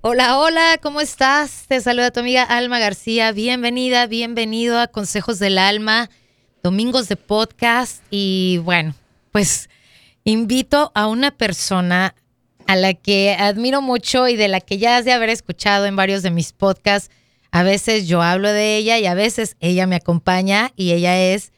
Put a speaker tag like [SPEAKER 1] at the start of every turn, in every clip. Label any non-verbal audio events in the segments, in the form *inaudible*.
[SPEAKER 1] Hola, hola, ¿cómo estás? Te saluda tu amiga Alma García. Bienvenida, bienvenido a Consejos del Alma, domingos de podcast. Y bueno, pues invito a una persona a la que admiro mucho y de la que ya has de haber escuchado en varios de mis podcasts. A veces yo hablo de ella y a veces ella me acompaña y ella es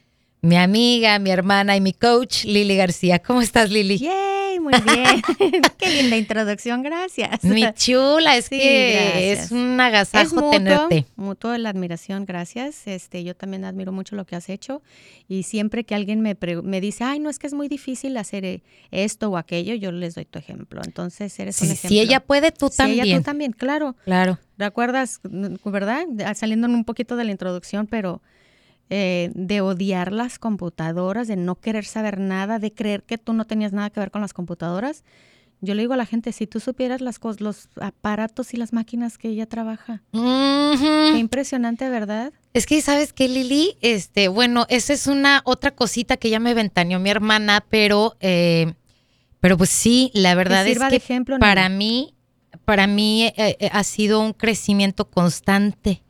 [SPEAKER 1] mi amiga, mi hermana y mi coach, Lili García. ¿Cómo estás, Lili?
[SPEAKER 2] Yay, muy bien. *laughs* Qué linda introducción, gracias.
[SPEAKER 1] Mi chula, es
[SPEAKER 2] Sí,
[SPEAKER 1] que
[SPEAKER 2] gracias.
[SPEAKER 1] es un agasajo
[SPEAKER 2] es mutuo,
[SPEAKER 1] tenerte.
[SPEAKER 2] mutuo la admiración, gracias. Este, yo también admiro mucho lo que has hecho y siempre que alguien me, me dice, ay, no es que es muy difícil hacer eh, esto o aquello, yo les doy tu ejemplo. Entonces eres un
[SPEAKER 1] Si,
[SPEAKER 2] ejemplo.
[SPEAKER 1] si ella puede, tú
[SPEAKER 2] Sí,
[SPEAKER 1] también.
[SPEAKER 2] ella tú también, claro.
[SPEAKER 1] Claro.
[SPEAKER 2] ¿Recuerdas, mm, verdad? Saliendo un poquito de la introducción, pero eh, de odiar las computadoras, de no querer saber nada, de creer que tú no tenías nada que ver con las computadoras. Yo le digo a la gente, si tú supieras las cos- los aparatos y las máquinas que ella trabaja. Qué impresionante, ¿verdad?
[SPEAKER 1] Es que, ¿sabes qué, Lili? Este, bueno, esa es una otra cosita que ya me ventaneó mi hermana, pero, eh, pero pues sí, la verdad es
[SPEAKER 2] sirva
[SPEAKER 1] que
[SPEAKER 2] de ejemplo,
[SPEAKER 1] para mí, para mí eh, eh, ha sido un crecimiento constante.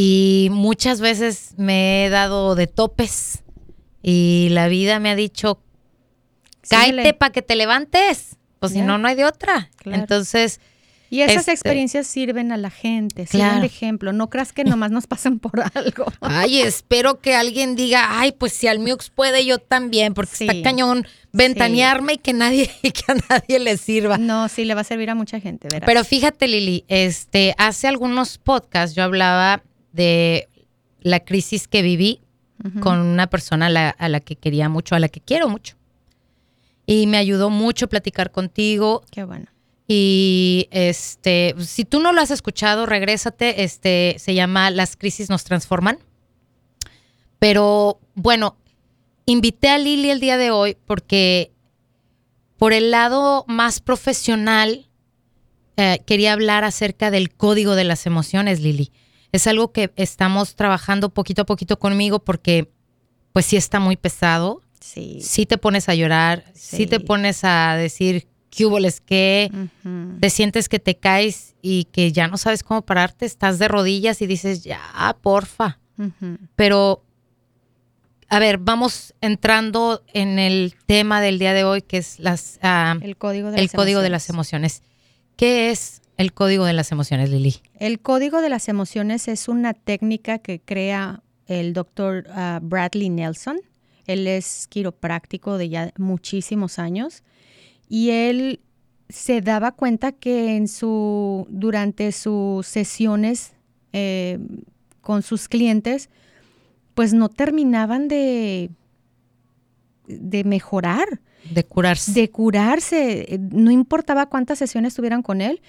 [SPEAKER 1] Y muchas veces me he dado de topes y la vida me ha dicho,
[SPEAKER 2] Síguele.
[SPEAKER 1] para que te levantes. Pues si no, no hay de otra.
[SPEAKER 2] Claro.
[SPEAKER 1] Entonces,
[SPEAKER 2] Y esas
[SPEAKER 1] Este-
[SPEAKER 2] experiencias sirven a la gente, sirven
[SPEAKER 1] Claro.
[SPEAKER 2] de ejemplo. No creas que nomás nos pasan por *laughs* algo.
[SPEAKER 1] ay, espero que alguien diga, ay, pues si al Mux puede, yo también, porque
[SPEAKER 2] Sí.
[SPEAKER 1] está cañón ventanearme y que nadie, *laughs* y que a nadie le sirva.
[SPEAKER 2] No, sí, le va a servir a mucha gente, ¿verdad?
[SPEAKER 1] Pero fíjate, Lili, este, hace algunos podcasts yo hablaba de la crisis que viví con una persona a la, a la que quería mucho, a la que quiero mucho. Y me ayudó mucho platicar contigo.
[SPEAKER 2] Qué bueno.
[SPEAKER 1] Y este, si tú no lo has escuchado, regrésate. Este, se llama Las crisis nos transforman. Pero bueno, invité a Lili el día de hoy porque por el lado más profesional eh, quería hablar acerca del código de las emociones, Lili. Es algo que estamos trabajando poquito a poquito conmigo porque pues sí está muy pesado.
[SPEAKER 2] Sí.
[SPEAKER 1] Sí te pones a llorar, sí, te pones a decir qué hubo les qué, te sientes que te caes y que ya no sabes cómo pararte, estás de rodillas y dices, ya, porfa. Pero, a ver, vamos entrando en el tema del día de hoy, que es las, ah,
[SPEAKER 2] El código de
[SPEAKER 1] el
[SPEAKER 2] las
[SPEAKER 1] código de las
[SPEAKER 2] emociones.
[SPEAKER 1] emociones. ¿Qué es el código de las emociones, Lili?
[SPEAKER 2] El código de las emociones es una técnica que crea el doctor ah, Bradley Nelson. Él es quiropráctico de ya muchísimos años y él se daba cuenta que en su durante sus sesiones eh, con sus clientes, pues no terminaban de de mejorar
[SPEAKER 1] De curarse.
[SPEAKER 2] de curarse, no importaba cuántas sesiones tuvieran con él.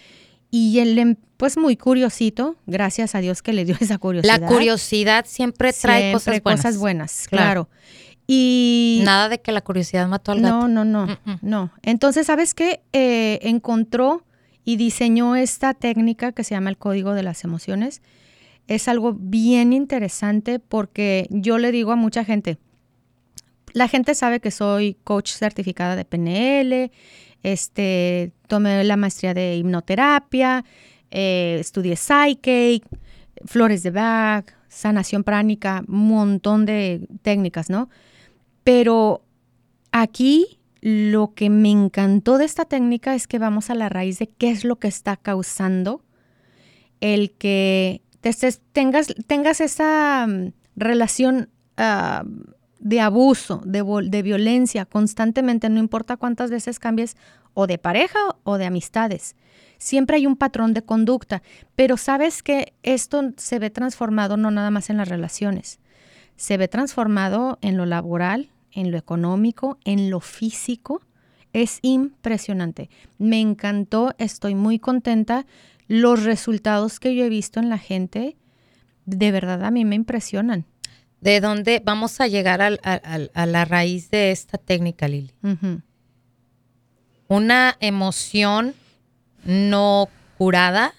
[SPEAKER 2] Y él, em, pues muy curiosito, gracias a Dios que le dio *laughs* esa curiosidad.
[SPEAKER 1] la curiosidad siempre trae
[SPEAKER 2] Siempre
[SPEAKER 1] cosas buenas.
[SPEAKER 2] cosas buenas,
[SPEAKER 1] Claro.
[SPEAKER 2] claro. Y
[SPEAKER 1] Nada de que la curiosidad mató al gato.
[SPEAKER 2] no, no, no, no. Entonces, ¿sabes qué? Eh, encontró y diseñó esta técnica que se llama el código de las emociones. Es algo bien interesante porque yo le digo a mucha gente, la gente sabe que soy coach certificada de PNL, este, tomé la maestría de hipnoterapia, eh, estudié Psyche, flores de Bach, sanación pránica, un montón de técnicas, ¿no? Pero aquí lo que me encantó de esta técnica es que vamos a la raíz de qué es lo que está causando el que tengas esa mm, relación ah, de abuso, de, de violencia constantemente, no importa cuántas veces cambies o de pareja o de amistades. Siempre hay un patrón de conducta, pero sabes que esto se ve transformado no nada más en las relaciones, se ve transformado en lo laboral, en lo económico, en lo físico. Es impresionante. Me encantó, estoy muy contenta. Los resultados que yo he visto en la gente, de verdad a mí me impresionan.
[SPEAKER 1] ¿De dónde vamos a llegar al- al- al- a la raíz de esta técnica, Lili? Una emoción no curada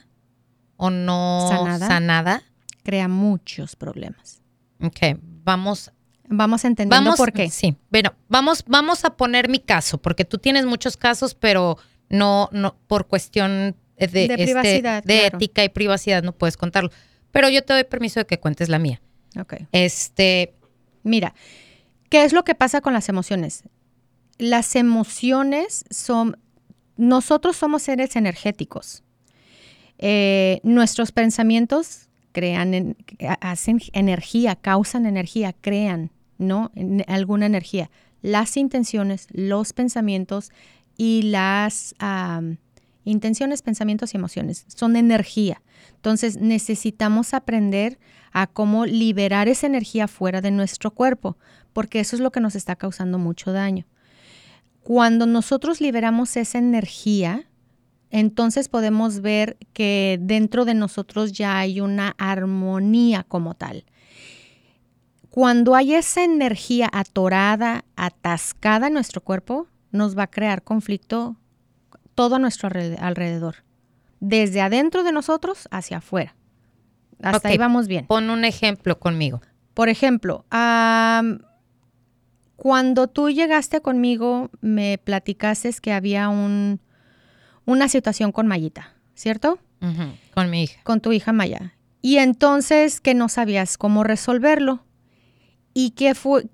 [SPEAKER 1] o no
[SPEAKER 2] Sanada.
[SPEAKER 1] sanada.
[SPEAKER 2] Crea muchos problemas.
[SPEAKER 1] Ok, vamos,
[SPEAKER 2] Vamos entendiendo
[SPEAKER 1] vamos,
[SPEAKER 2] por qué.
[SPEAKER 1] Sí, bueno, vamos, vamos a poner mi caso, porque tú tienes muchos casos, pero no, no por cuestión de,
[SPEAKER 2] De
[SPEAKER 1] este,
[SPEAKER 2] privacidad,
[SPEAKER 1] de
[SPEAKER 2] claro.
[SPEAKER 1] ética y privacidad, no puedes contarlo. Pero yo te doy permiso de que cuentes la mía.
[SPEAKER 2] Ok.
[SPEAKER 1] Este,
[SPEAKER 2] Mira, ¿qué es lo que pasa con las emociones? Las emociones son, nosotros somos seres energéticos. Eh, nuestros pensamientos crean, en- hacen energía, causan energía, crean, ¿no? En- alguna energía. Las intenciones, los pensamientos y las intenciones, pensamientos y emociones son energía. Entonces necesitamos aprender a cómo liberar esa energía fuera de nuestro cuerpo, porque eso es lo que nos está causando mucho daño. Cuando nosotros liberamos esa energía, entonces podemos ver que dentro de nosotros ya hay una armonía como tal. Cuando hay esa energía atorada, atascada en nuestro cuerpo, nos va a crear conflicto todo a nuestro alre- alrededor, desde adentro de nosotros hacia afuera. Hasta ahí vamos bien.
[SPEAKER 1] pon un ejemplo conmigo.
[SPEAKER 2] Por ejemplo, cuando tú llegaste conmigo, me platicaste que había un, una situación con Mayita, ¿cierto?
[SPEAKER 1] Con mi hija.
[SPEAKER 2] Con tu hija Maya. Y entonces que no sabías cómo resolverlo. ¿Y qué fue?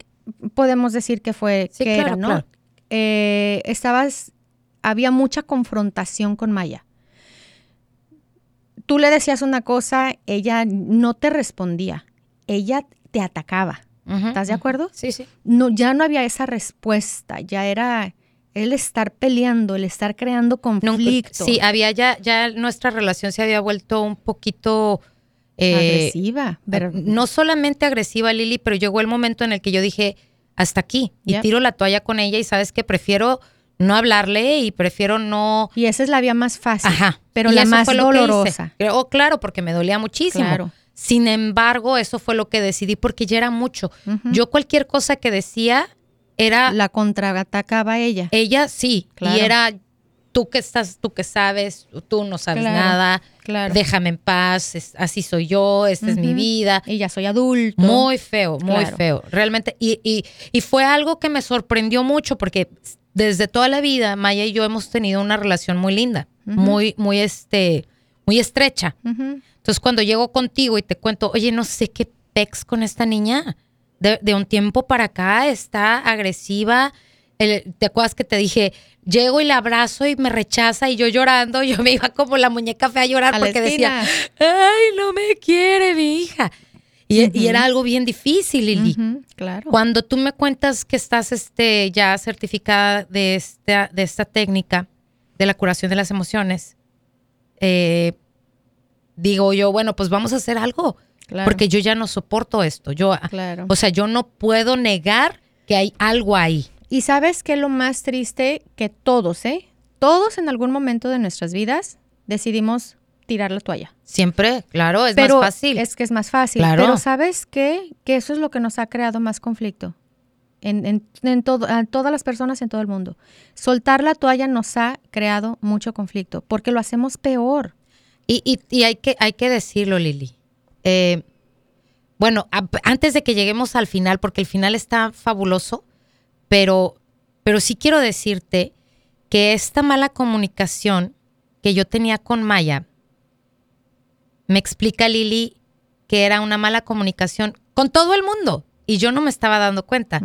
[SPEAKER 2] Podemos decir que fue,
[SPEAKER 1] Sí,
[SPEAKER 2] que
[SPEAKER 1] claro,
[SPEAKER 2] era, ¿no?
[SPEAKER 1] claro.
[SPEAKER 2] Eh, estabas, había mucha confrontación con Maya. Tú le decías una cosa, ella no te respondía, ella te atacaba. ¿Estás de acuerdo?
[SPEAKER 1] Sí, sí.
[SPEAKER 2] No, ya no había esa respuesta, ya era el estar peleando, el estar creando
[SPEAKER 1] Nunca-
[SPEAKER 2] conflicto.
[SPEAKER 1] sí, había ya, ya nuestra relación se había vuelto un poquito eh,
[SPEAKER 2] agresiva. pero-
[SPEAKER 1] no solamente agresiva, Lili, pero llegó el momento en el que yo dije, hasta aquí, y tiro la toalla con ella y sabes que prefiero no hablarle y prefiero no...
[SPEAKER 2] y esa es la vía más fácil,
[SPEAKER 1] Ajá.
[SPEAKER 2] pero
[SPEAKER 1] Y
[SPEAKER 2] la más dolorosa.
[SPEAKER 1] Oh, claro, porque me dolía muchísimo.
[SPEAKER 2] Claro.
[SPEAKER 1] Sin embargo, eso fue lo que decidí porque ya era mucho. Yo cualquier cosa que decía era
[SPEAKER 2] La contraatacaba ella.
[SPEAKER 1] ella sí
[SPEAKER 2] Claro.
[SPEAKER 1] y era tú que estás, tú que sabes, tú no sabes
[SPEAKER 2] Claro,
[SPEAKER 1] nada.
[SPEAKER 2] Claro.
[SPEAKER 1] Déjame en paz, es- así soy yo, esta es mi vida.
[SPEAKER 2] Y ya soy adulto.
[SPEAKER 1] Muy feo, muy
[SPEAKER 2] Claro.
[SPEAKER 1] feo, realmente. Y, y, y fue algo que me sorprendió mucho porque desde toda la vida Maya y yo hemos tenido una relación muy linda, muy, muy, este, muy estrecha. Entonces cuando llego contigo y te cuento, oye, no sé qué pex con esta niña. De, de un tiempo para acá está agresiva. El- ¿Te acuerdas que te dije, llego y la abrazo y me rechaza y yo llorando, yo me iba como la muñeca fea a llorar
[SPEAKER 2] A
[SPEAKER 1] porque decía, ay, no me quiere mi hija. Y, era algo bien difícil, Lili.
[SPEAKER 2] Claro.
[SPEAKER 1] Cuando tú me cuentas que estás este, ya certificada de esta, de esta técnica de la curación de las emociones, eh, digo yo, bueno, pues vamos a hacer algo,
[SPEAKER 2] Claro.
[SPEAKER 1] porque yo ya no soporto esto. Yo,
[SPEAKER 2] Claro.
[SPEAKER 1] o sea, yo no puedo negar que hay algo ahí.
[SPEAKER 2] Y sabes qué es lo más triste que todos, ¿eh? Todos en algún momento de nuestras vidas decidimos tirar la toalla.
[SPEAKER 1] Siempre, claro, es
[SPEAKER 2] pero
[SPEAKER 1] más fácil.
[SPEAKER 2] Es que es más fácil.
[SPEAKER 1] Claro.
[SPEAKER 2] Pero ¿sabes qué? Que eso es lo que nos ha creado más conflicto. En, en- en todo, a todas las personas en todo el mundo. Soltar la toalla nos ha creado mucho conflicto porque lo hacemos peor.
[SPEAKER 1] Y, y- y hay, que, hay que decirlo, Lili. Eh, bueno, a- antes de que lleguemos al final, porque el final está fabuloso, pero, pero sí quiero decirte que esta mala comunicación que yo tenía con Maya, me explica Lili que era una mala comunicación con todo el mundo y yo no me estaba dando cuenta.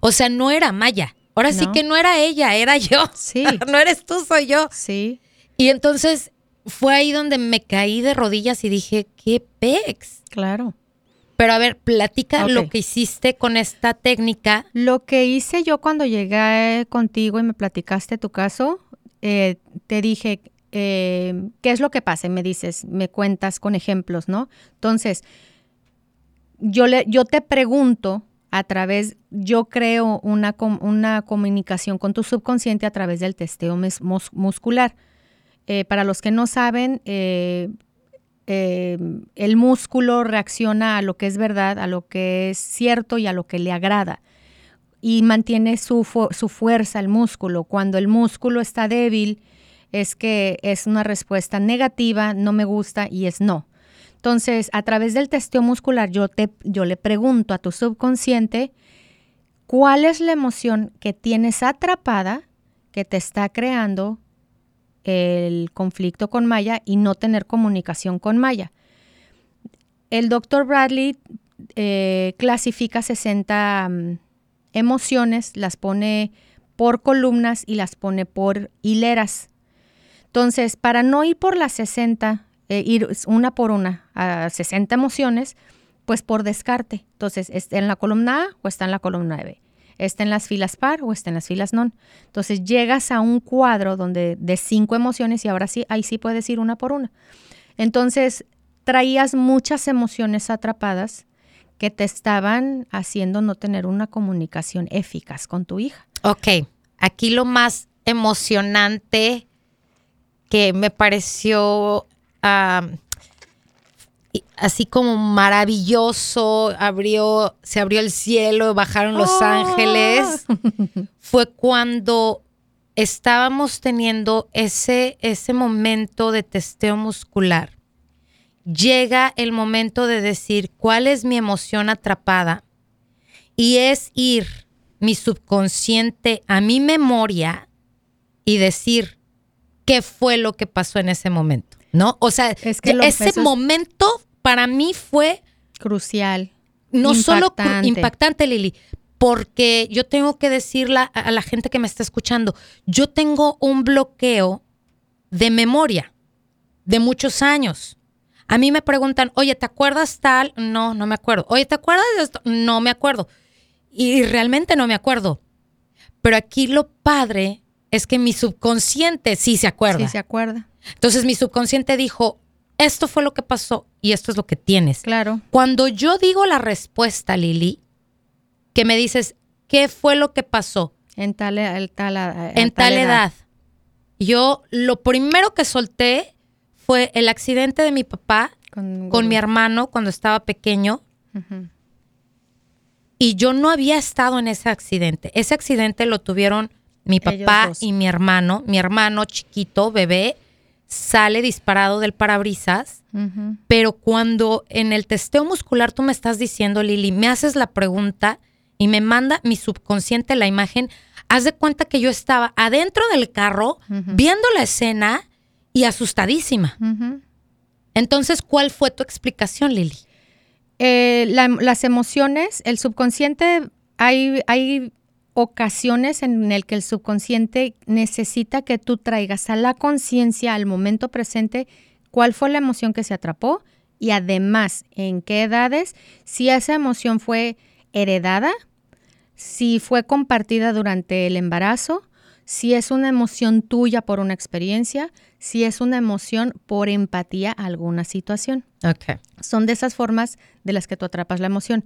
[SPEAKER 1] O sea, no era Maya. Ahora sí que no era ella, era yo. *laughs*
[SPEAKER 2] Sí.
[SPEAKER 1] no eres tú, soy yo.
[SPEAKER 2] Sí,
[SPEAKER 1] Y entonces fue ahí donde me caí de rodillas y dije, ¿qué pex?
[SPEAKER 2] claro.
[SPEAKER 1] Pero a ver, platica lo que hiciste con esta técnica.
[SPEAKER 2] Lo que hice yo cuando llegué contigo y me platicaste tu caso, eh, te dije, eh, ¿qué es lo que pasa? Y me dices, me cuentas con ejemplos, ¿no? Entonces, yo, le, yo te pregunto a través, yo creo una, com- una comunicación con tu subconsciente a través del testeo mus- muscular. Eh, para los que no saben, eh, el músculo reacciona a lo que es verdad, a lo que es cierto y a lo que le agrada. Y mantiene su, su fuerza el músculo. Cuando el músculo está débil, es que es una respuesta negativa, no me gusta y es no. Entonces, a través del testeo muscular, yo, te, yo le pregunto a tu subconsciente cuál es la emoción que tienes atrapada que te está creando el conflicto con Maya y no tener comunicación con Maya. El doctor Bradley eh, clasifica 60 mm, emociones, las pone por columnas y las pone por hileras. Entonces, para no ir por las 60, eh, ir una por una a 60 emociones, pues por descarte. Entonces, ¿está en la columna A o está en la columna B? ¿Está en las filas par o está en las filas non? Entonces, llegas a un cuadro donde de cinco emociones y ahora sí, ahí sí puedes ir una por una. Entonces, traías muchas emociones atrapadas que te estaban haciendo no tener una comunicación eficaz con tu hija.
[SPEAKER 1] Ok, aquí lo más emocionante que me pareció así como maravilloso, abrió, se abrió el cielo, bajaron los oh. ángeles, fue cuando estábamos teniendo ese, ese momento de testeo muscular. Llega el momento de decir cuál es mi emoción atrapada y es ir mi subconsciente a mi memoria y decir, qué fue lo que pasó en ese momento, ¿no? O sea, es que ese momento para mí fue
[SPEAKER 2] crucial.
[SPEAKER 1] No solo impactante, Lili, porque yo tengo que decirle a la gente que me está escuchando, yo tengo un bloqueo de memoria de muchos años. A mí me preguntan, oye, ¿te acuerdas tal? No, no me acuerdo. Oye, ¿te acuerdas de esto? No me acuerdo. Y realmente no me acuerdo. Pero aquí lo padre es que mi subconsciente sí se acuerda.
[SPEAKER 2] Sí se acuerda.
[SPEAKER 1] Entonces mi subconsciente dijo, esto fue lo que pasó y esto es lo que tienes.
[SPEAKER 2] Claro.
[SPEAKER 1] Cuando yo digo la respuesta, Lili, que me dices, ¿qué fue lo que pasó?
[SPEAKER 2] En tal, tal,
[SPEAKER 1] en tal, edad. Yo lo primero que solté fue el accidente de mi papá con, mi hermano cuando estaba pequeño. Y yo no había estado en ese accidente. Ese accidente lo tuvieron mi papá y mi hermano, mi hermano chiquito, bebé, sale disparado del parabrisas, pero cuando en el testeo muscular tú me estás diciendo, Lili, me haces la pregunta y me manda mi subconsciente la imagen, haz de cuenta que yo estaba adentro del carro viendo la escena y asustadísima. Entonces, ¿cuál fue tu explicación, Lili?
[SPEAKER 2] Eh, las emociones, el subconsciente, hay, hay ocasiones en el que el subconsciente necesita que tú traigas a la conciencia, al momento presente, cuál fue la emoción que se atrapó y además en qué edades, si esa emoción fue heredada, si fue compartida durante el embarazo, si es una emoción tuya por una experiencia, si es una emoción por empatía a alguna situación.
[SPEAKER 1] Okay.
[SPEAKER 2] Son de esas formas de las que tú atrapas la emoción.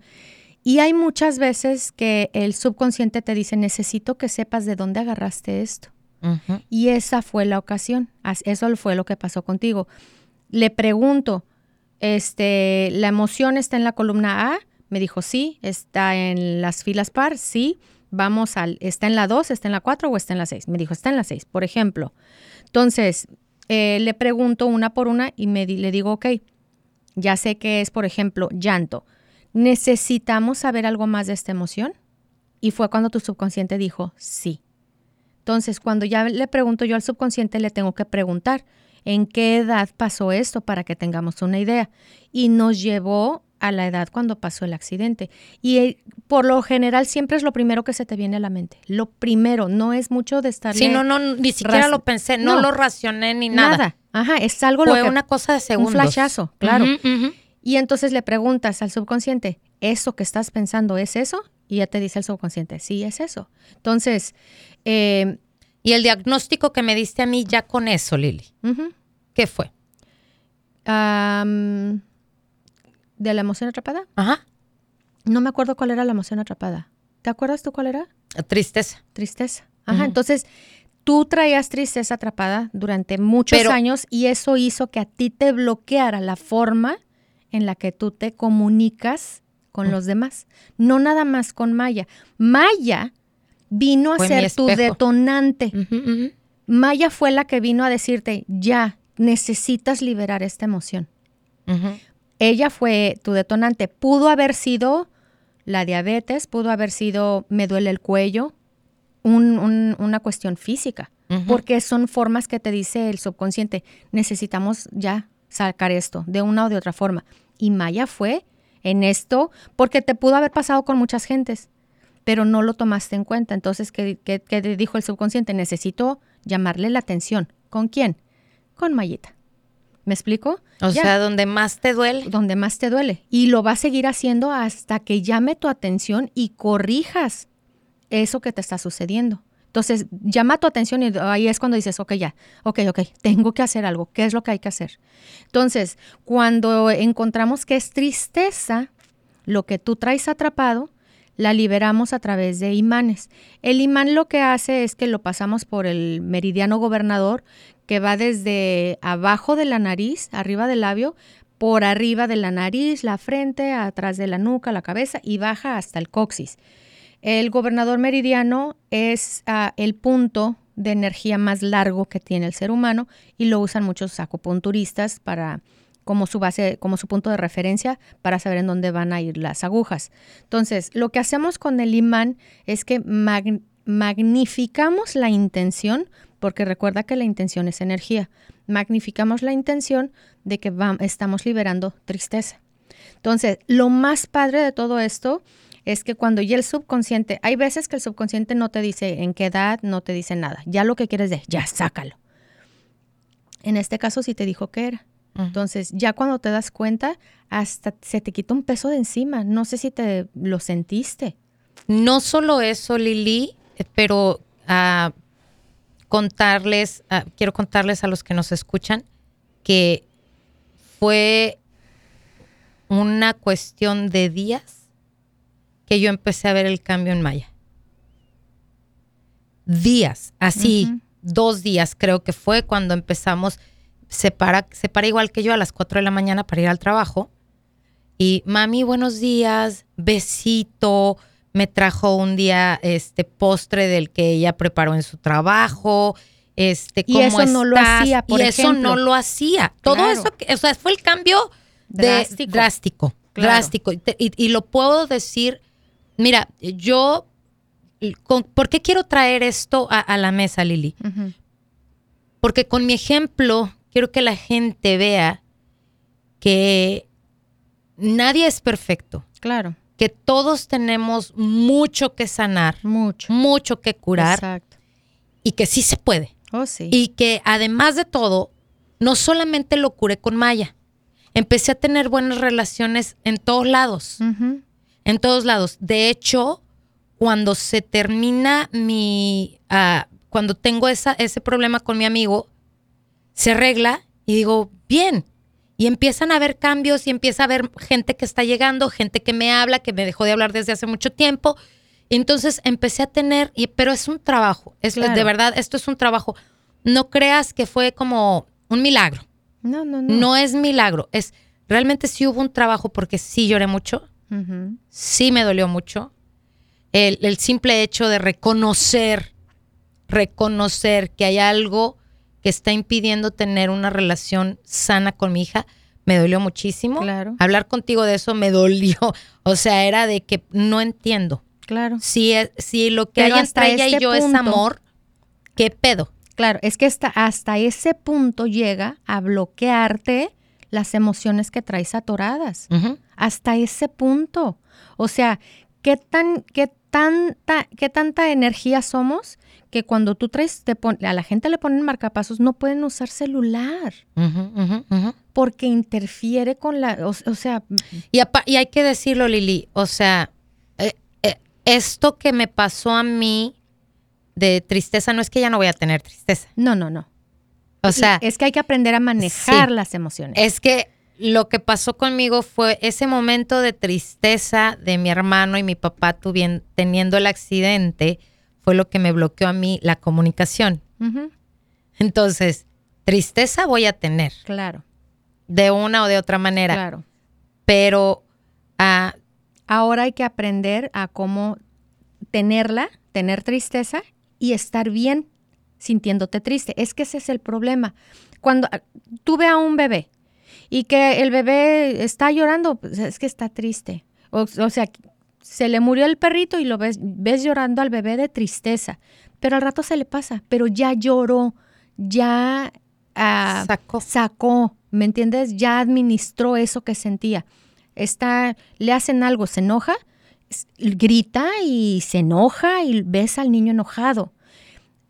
[SPEAKER 2] Y hay muchas veces que el subconsciente te dice, necesito que sepas de dónde agarraste esto. Y esa fue la ocasión. Eso fue lo que pasó contigo. Le pregunto, este, ¿la emoción está en la columna A? Me dijo, sí. ¿Está en las filas par? Sí. Vamos al, ¿está en la 2, está en la 4 o está en la 6? Me dijo, está en la 6, por ejemplo. Entonces, eh, le pregunto una por una y me, le digo, ok, ya sé que es, por ejemplo, llanto ¿necesitamos saber algo más de esta emoción? Y fue cuando tu subconsciente dijo, sí. Entonces, cuando ya le pregunto yo al subconsciente, le tengo que preguntar, ¿en qué edad pasó esto para que tengamos una idea? Y nos llevó a la edad cuando pasó el accidente. Y eh, por lo general siempre es lo primero que se te viene a la mente. Lo primero, no es mucho de estar...
[SPEAKER 1] Sí, no, no, ni siquiera lo pensé, no, lo racioné ni nada. Nada,
[SPEAKER 2] ajá, es algo
[SPEAKER 1] Fue
[SPEAKER 2] lo que...
[SPEAKER 1] una cosa de segundos.
[SPEAKER 2] Un flashazo, claro. Y entonces le preguntas al subconsciente, ¿eso que estás pensando es eso? Y ya te dice el subconsciente, sí, es eso. Entonces...
[SPEAKER 1] Eh, y el diagnóstico que me diste a mí ya con eso, Lili, ¿qué fue?
[SPEAKER 2] ¿De la emoción atrapada?
[SPEAKER 1] Ajá.
[SPEAKER 2] No me acuerdo cuál era la emoción atrapada. ¿Te acuerdas tú cuál era?
[SPEAKER 1] Tristeza.
[SPEAKER 2] Tristeza. Ajá, entonces tú traías tristeza atrapada durante muchos años y eso hizo que a ti te bloqueara la forma en la que tú te comunicas con los demás, no nada más con Maya. Maya vino a ser tu detonante. Maya fue la que vino a decirte, ya, necesitas liberar esta emoción. Ella fue tu detonante. Pudo haber sido la diabetes, pudo haber sido me duele el cuello, una cuestión física. porque son formas que te dice el subconsciente, necesitamos ya sacar esto de una o de otra forma. Y Maya fue en esto porque te pudo haber pasado con muchas gentes, pero no lo tomaste en cuenta. Entonces, ¿qué, qué, qué dijo el subconsciente? Necesito llamarle la atención. ¿Con quién? Con Mayita. ¿Me explico?
[SPEAKER 1] O sea, donde más te duele.
[SPEAKER 2] Donde más te duele. Y lo va a seguir haciendo hasta que llame tu atención y corrijas eso que te está sucediendo. Entonces, llama tu atención y ahí es cuando dices, ok, ya, ok, ok, tengo que hacer algo. ¿Qué es lo que hay que hacer? Entonces, cuando encontramos que es tristeza, lo que tú traes atrapado, la liberamos a través de imanes. El imán lo que hace es que lo pasamos por el meridiano gobernador, que va desde abajo de la nariz, arriba del labio, por arriba de la nariz, la frente, atrás de la nuca, la cabeza y baja hasta el coxis. El gobernador meridiano es ah, el punto de energía más largo que tiene el ser humano y lo usan muchos acupunturistas para como su base, como su punto de referencia para saber en dónde van a ir las agujas. Entonces, lo que hacemos con el imán es que magnificamos la intención, porque recuerda que la intención es energía. Magnificamos la intención de que estamos liberando tristeza. Entonces, lo más padre de todo esto es que cuando ya el subconsciente, hay veces que el subconsciente no te dice en qué edad, no te dice nada. Ya lo que quieres de, ya sácalo. En este caso sí te dijo que era. Entonces, ya cuando te das cuenta, hasta se te quita un peso de encima. No sé si te lo sentiste.
[SPEAKER 1] No solo eso, Lili, pero ah, contarles, ah, quiero contarles a los que nos escuchan que fue una cuestión de días que yo empecé a ver el cambio en Maya. Días, así, dos días creo que fue cuando empezamos. Se para, se para igual que yo a las 4 de la mañana para ir al trabajo. Y mami, buenos días, besito. Me trajo un día este postre del que ella preparó en su trabajo. Este,
[SPEAKER 2] y eso no lo hacía, por
[SPEAKER 1] y eso no lo hacía. Todo eso, o sea, fue el cambio drástico, drástico, drástico. y, lo puedo decir Mira, yo, ¿por qué quiero traer esto a, la mesa, Lili? Porque con mi ejemplo quiero que la gente vea que nadie es perfecto.
[SPEAKER 2] Claro.
[SPEAKER 1] Que todos tenemos mucho que sanar.
[SPEAKER 2] Mucho.
[SPEAKER 1] Mucho que curar. Exacto. Y que sí se puede.
[SPEAKER 2] Oh, sí.
[SPEAKER 1] Y que además de todo, no solamente lo curé con Maya. Empecé a tener buenas relaciones en todos lados en todos lados. De hecho, cuando se termina mi, ah, cuando tengo esa, ese problema con mi amigo, se arregla y digo, bien. Y empiezan a haber cambios y empieza a haber gente que está llegando, gente que me habla, que me dejó de hablar desde hace mucho tiempo. Entonces empecé a tener, y, pero es un trabajo, es de verdad, esto es un trabajo. No creas que fue como un milagro.
[SPEAKER 2] No, no, no.
[SPEAKER 1] No es milagro, es realmente sí hubo un trabajo porque sí lloré mucho, Sí me dolió mucho. El, simple hecho de reconocer, reconocer que hay algo que está impidiendo tener una relación sana con mi hija, me dolió muchísimo.
[SPEAKER 2] Claro.
[SPEAKER 1] Hablar contigo de eso me dolió. *laughs* O sea, era de que no entiendo.
[SPEAKER 2] Claro.
[SPEAKER 1] Si, si lo que hay entre ella y este yo es amor, ¿qué pedo?
[SPEAKER 2] Claro, es que hasta, hasta ese punto llega a bloquearte las emociones que traes atoradas. Hasta ese punto. O sea, ¿qué, tan, qué, tanta, qué tanta energía somos que cuando tú traes, te a la gente le ponen marcapasos, no pueden usar celular. Porque interfiere con la, o, sea...
[SPEAKER 1] Y, y, hay que decirlo, Lili, o sea, eh, eh, esto que me pasó a mí de tristeza no es que ya no voy a tener tristeza.
[SPEAKER 2] No, no, no. O sea, es que hay que aprender a manejar las emociones.
[SPEAKER 1] Es que lo que pasó conmigo fue ese momento de tristeza de mi hermano y mi papá teniendo el accidente, fue lo que me bloqueó a mí la comunicación. Entonces, tristeza voy a tener.
[SPEAKER 2] Claro.
[SPEAKER 1] De una o de otra manera.
[SPEAKER 2] Claro.
[SPEAKER 1] Pero ah,
[SPEAKER 2] ahora hay que aprender a cómo tenerla, tener tristeza y estar bien sintiéndote triste. Es que ese es el problema. Cuando ah, tú ve a un bebé y que el bebé está llorando, pues es que está triste. O, sea, se le murió el perrito y lo ves, ves llorando al bebé de tristeza. pero al rato se le pasa, pero ya lloró, ya ah,
[SPEAKER 1] Sacó.
[SPEAKER 2] sacó, ¿me entiendes? Ya administró eso que sentía. Está, le hacen algo, se enoja, grita y se enoja y ves al niño enojado.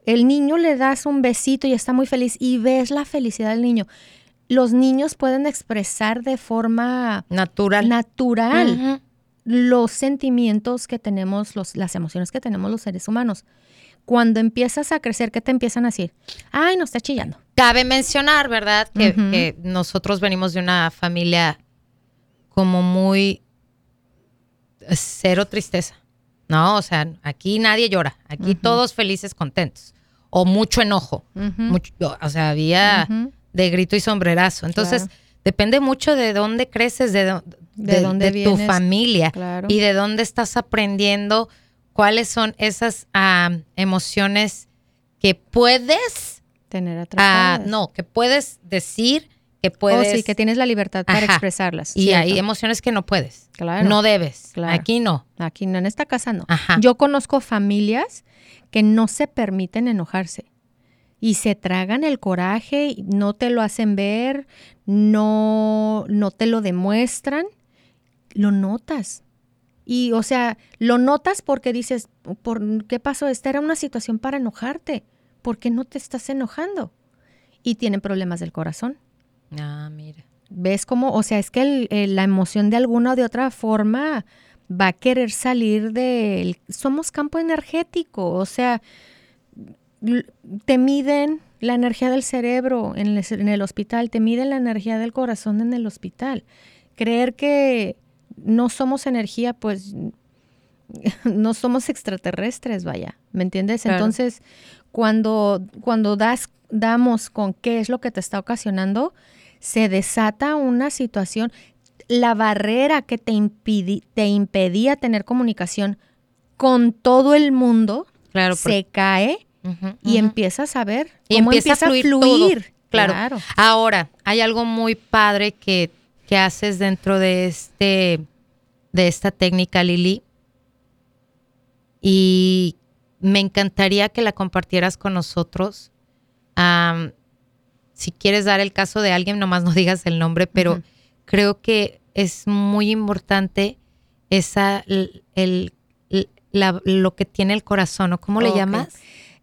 [SPEAKER 2] El niño le das un besito y está muy feliz y ves la felicidad del niño. Los niños pueden expresar de forma
[SPEAKER 1] Natural.
[SPEAKER 2] natural los sentimientos que tenemos, los, las emociones que tenemos los seres humanos. Cuando empiezas a crecer, ¿qué te empiezan a decir? Ay, no está chillando.
[SPEAKER 1] Cabe mencionar, ¿verdad? Que, nosotros venimos de una familia como muy cero tristeza. No, o sea, aquí nadie llora. Aquí todos felices, contentos. O mucho enojo. Mucho- o sea, había de grito y sombrerazo. Entonces,
[SPEAKER 2] Claro.
[SPEAKER 1] depende mucho de dónde creces, de,
[SPEAKER 2] De
[SPEAKER 1] de-
[SPEAKER 2] dónde
[SPEAKER 1] de tu familia
[SPEAKER 2] Claro.
[SPEAKER 1] y de dónde estás aprendiendo cuáles son esas emociones que puedes,
[SPEAKER 2] Tener
[SPEAKER 1] ah,
[SPEAKER 2] atrapadas.
[SPEAKER 1] no, que puedes decir, que
[SPEAKER 2] Oh,
[SPEAKER 1] puedes.
[SPEAKER 2] sí, que tienes la libertad para
[SPEAKER 1] Ajá.
[SPEAKER 2] expresarlas.
[SPEAKER 1] y
[SPEAKER 2] cierto.
[SPEAKER 1] hay emociones que no puedes.
[SPEAKER 2] Claro.
[SPEAKER 1] No debes.
[SPEAKER 2] Claro.
[SPEAKER 1] Aquí no.
[SPEAKER 2] Aquí no, en esta casa no.
[SPEAKER 1] Ajá.
[SPEAKER 2] Yo conozco familias que no se permiten enojarse y se tragan el coraje, no te lo hacen ver, no, no te lo demuestran, lo notas. Y, o sea, lo notas porque dices, ¿por qué pasó? Esta era una situación para enojarte. ¿Por qué no te estás enojando? Y tienen problemas del corazón.
[SPEAKER 1] Ah, mira.
[SPEAKER 2] ¿Ves cómo? O sea, es que el- el- la emoción de alguna o de otra forma va a querer salir del... Somos campo energético, o sea, te miden la energía del cerebro en el, en el hospital, te miden la energía del corazón en el hospital. Creer que no somos energía, pues *laughs* no somos extraterrestres, vaya, ¿me entiendes?
[SPEAKER 1] Claro.
[SPEAKER 2] Entonces, cuando, cuando das, damos con qué es lo que te está ocasionando, se desata una situación, la barrera que te, impidi- te impedía tener comunicación con todo el mundo
[SPEAKER 1] Claro.
[SPEAKER 2] se cae y empiezas a ver
[SPEAKER 1] Y
[SPEAKER 2] cómo
[SPEAKER 1] empieza a fluir todo. Claro.
[SPEAKER 2] Claro.
[SPEAKER 1] Ahora, hay algo muy padre que, que haces dentro de este de esta técnica, Lili. Y me encantaría que la compartieras con nosotros. Si quieres dar el caso de alguien, nomás no *laughs* digas el nombre, pero creo que es muy importante esa el, la- lo que tiene el corazón, ¿o cómo le llamas?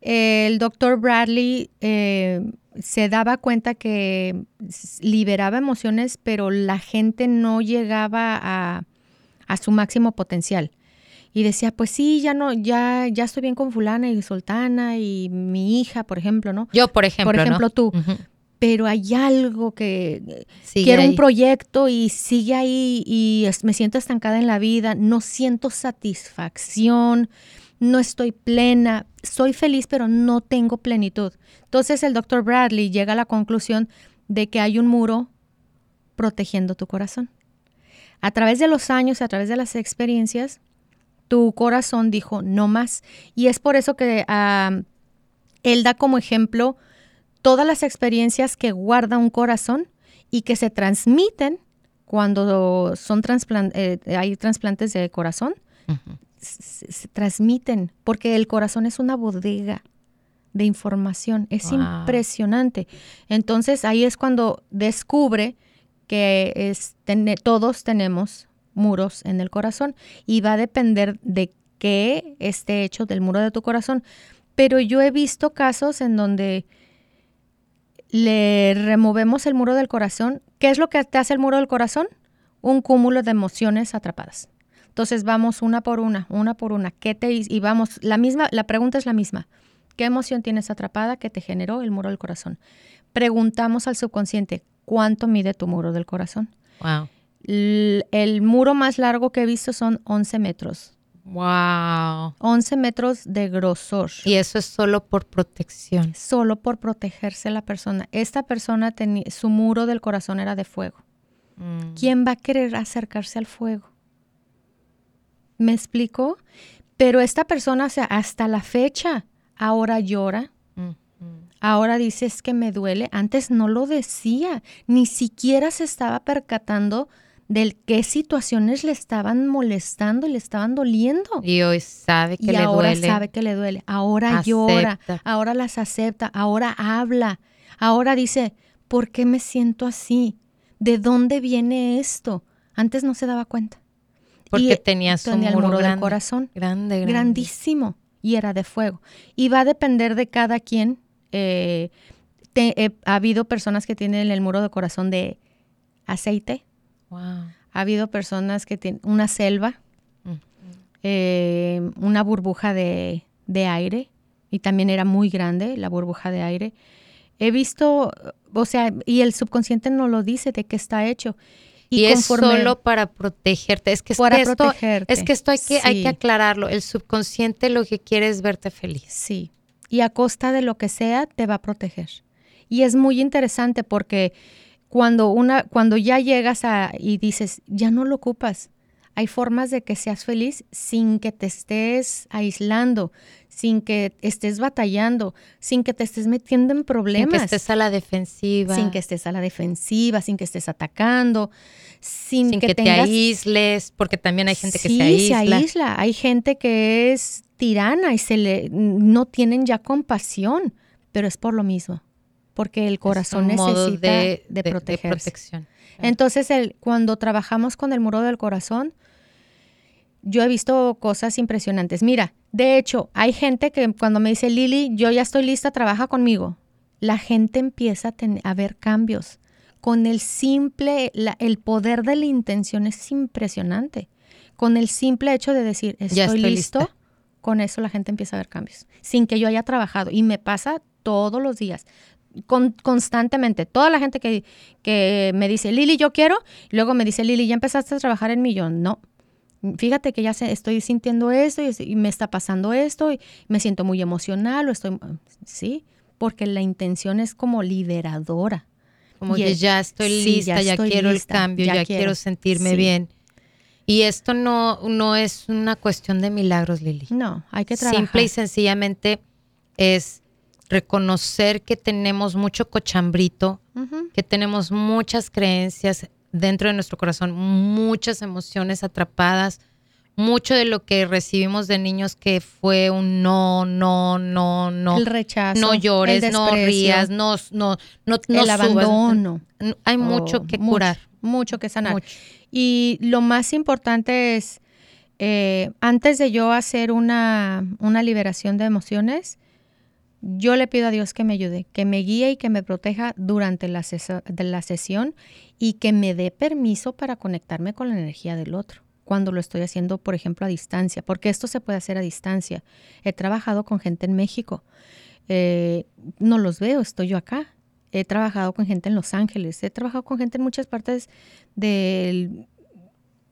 [SPEAKER 2] El doctor Bradley eh, se daba cuenta que liberaba emociones, pero la gente no llegaba a, a su máximo potencial. Y decía, pues sí, ya no, ya, ya estoy bien con fulana y sultana y mi hija, por ejemplo, ¿no?
[SPEAKER 1] Yo, por ejemplo.
[SPEAKER 2] por
[SPEAKER 1] ¿no?
[SPEAKER 2] ejemplo, tú. Pero hay algo que
[SPEAKER 1] Sigue
[SPEAKER 2] quiero
[SPEAKER 1] ahí.
[SPEAKER 2] un proyecto y sigue ahí y es- me siento estancada en la vida, no siento satisfacción, no estoy plena, soy feliz pero no tengo plenitud. Entonces el doctor Bradley llega a la conclusión de que hay un muro protegiendo tu corazón. A través de los años, a través de las experiencias, tu corazón dijo no más. Y es por eso que él da como ejemplo todas las experiencias que guarda un corazón y que se transmiten cuando son eh, hay trasplantes de corazón, se, se transmiten, porque el corazón es una bodega de información, es
[SPEAKER 1] Wow.
[SPEAKER 2] impresionante. Entonces ahí es cuando descubre que es, todos tenemos muros en el corazón y va a depender de qué esté hecho del muro de tu corazón. Pero yo he visto casos en donde le removemos el muro del corazón. ¿Qué es lo que te hace el muro del corazón? Un cúmulo de emociones atrapadas. Entonces vamos una por una, una por una. ¿Qué te y vamos la misma? La pregunta es la misma. ¿Qué emoción tienes atrapada que te generó el muro del corazón? Preguntamos al subconsciente cuánto mide tu muro del corazón.
[SPEAKER 1] Wow.
[SPEAKER 2] L- el muro más largo que he visto son 11 metros.
[SPEAKER 1] Wow.
[SPEAKER 2] 11 metros de grosor.
[SPEAKER 1] Y eso es solo por protección.
[SPEAKER 2] solo por protegerse la persona. Esta persona tenía su muro del corazón era de fuego.
[SPEAKER 1] Mm.
[SPEAKER 2] ¿Quién va a querer acercarse al fuego? ¿Me explico? Pero esta persona, o sea, hasta la fecha, ahora llora,
[SPEAKER 1] Mm,
[SPEAKER 2] ahora dice es que me duele. Antes no lo decía, ni siquiera se estaba percatando del qué situaciones le estaban molestando y le estaban doliendo.
[SPEAKER 1] Y hoy sabe que
[SPEAKER 2] y
[SPEAKER 1] le
[SPEAKER 2] ahora
[SPEAKER 1] duele.
[SPEAKER 2] sabe que le duele. Ahora llora, ahora las acepta, ahora habla, ahora dice, ¿por qué me siento así? ¿De dónde viene esto? Antes no se daba cuenta.
[SPEAKER 1] Porque
[SPEAKER 2] Y
[SPEAKER 1] tenía su
[SPEAKER 2] tenía el
[SPEAKER 1] muro
[SPEAKER 2] del
[SPEAKER 1] grande.
[SPEAKER 2] corazón
[SPEAKER 1] Grande, grande.
[SPEAKER 2] grandísimo y era de fuego. Y va a depender de cada quien. eh, te- eh, ha habido personas que tienen el muro de corazón de aceite,
[SPEAKER 1] Wow.
[SPEAKER 2] ha habido personas que tienen una selva,
[SPEAKER 1] Mm.
[SPEAKER 2] eh, una burbuja de, de aire, y también era muy grande la burbuja de aire. He visto, o sea, y el subconsciente no lo dice de qué está hecho.
[SPEAKER 1] Y, es solo para protegerte. Es que,
[SPEAKER 2] Para
[SPEAKER 1] esto,
[SPEAKER 2] protegerte,
[SPEAKER 1] es que esto hay que, hay que aclararlo. El subconsciente lo que quiere es verte feliz.
[SPEAKER 2] Sí, y a costa de lo que sea te va a proteger. Y es muy interesante porque cuando una cuando ya llegas a y dices, ya no lo ocupas. Hay formas de que seas feliz sin que te estés aislando, sin que estés batallando, sin que te estés metiendo en
[SPEAKER 1] Sin
[SPEAKER 2] problemas,
[SPEAKER 1] que estés a la defensiva.
[SPEAKER 2] sin que estés a la defensiva, sin que estés atacando, sin,
[SPEAKER 1] sin
[SPEAKER 2] que,
[SPEAKER 1] que, te aísles, porque también hay gente que se aísla.
[SPEAKER 2] se aísla. Hay gente que es tirana y se le no tienen ya compasión, pero es por lo mismo, porque el corazón necesita de, protegerse.
[SPEAKER 1] protección.
[SPEAKER 2] Entonces, el, cuando trabajamos con el muro del corazón, yo he visto cosas impresionantes. Mira, de hecho, hay gente que cuando me dice, Lili, yo ya estoy lista, trabaja conmigo. La gente empieza a, ten- a ver cambios. Con el simple, la- el poder de la intención es impresionante. Con el simple hecho de decir, estoy,
[SPEAKER 1] Ya estoy
[SPEAKER 2] listo,
[SPEAKER 1] lista.
[SPEAKER 2] con eso la gente empieza a ver cambios. Sin que yo haya trabajado. Y me pasa todos los días. Con- constantemente. Toda la gente que, que me dice, Lili, yo quiero. y Luego me dice, Lili, ¿ya empezaste a trabajar en? Yo, no. Fíjate que ya se- estoy sintiendo esto y, me está pasando esto y me siento muy emocional o estoy... Sí, porque la intención es como liberadora.
[SPEAKER 1] Como
[SPEAKER 2] Y
[SPEAKER 1] que
[SPEAKER 2] es-
[SPEAKER 1] ya estoy
[SPEAKER 2] sí,
[SPEAKER 1] lista,
[SPEAKER 2] ya
[SPEAKER 1] ya,
[SPEAKER 2] estoy
[SPEAKER 1] quiero
[SPEAKER 2] lista,
[SPEAKER 1] el cambio,
[SPEAKER 2] ya
[SPEAKER 1] ya, quiero,
[SPEAKER 2] quiero.
[SPEAKER 1] sentirme
[SPEAKER 2] Sí.
[SPEAKER 1] bien. Y esto no, no es una cuestión de milagros, Lili.
[SPEAKER 2] No, hay que trabajar.
[SPEAKER 1] Simple y sencillamente es reconocer que tenemos mucho cochambrito, que tenemos muchas creencias dentro de nuestro corazón, muchas emociones atrapadas, mucho de lo que recibimos de niños que fue un no, no, no, no.
[SPEAKER 2] El rechazo.
[SPEAKER 1] no llores,
[SPEAKER 2] el
[SPEAKER 1] no rías, no, no, no, no
[SPEAKER 2] el
[SPEAKER 1] subas.
[SPEAKER 2] abandono.
[SPEAKER 1] No, Hay mucho
[SPEAKER 2] Oh,
[SPEAKER 1] que
[SPEAKER 2] mucho,
[SPEAKER 1] curar.
[SPEAKER 2] Mucho que sanar.
[SPEAKER 1] Mucho.
[SPEAKER 2] Y lo más importante es, eh, antes de yo hacer una, una liberación de emociones, yo le pido a Dios que me ayude, que me guíe y que me proteja durante la, de la sesión y que me dé permiso para conectarme con la energía del otro cuando lo estoy haciendo, por ejemplo, a distancia, porque esto se puede hacer a distancia. He trabajado con gente en México, eh, no los veo, estoy yo acá. He trabajado con gente en Los Ángeles, he trabajado con gente en muchas partes del,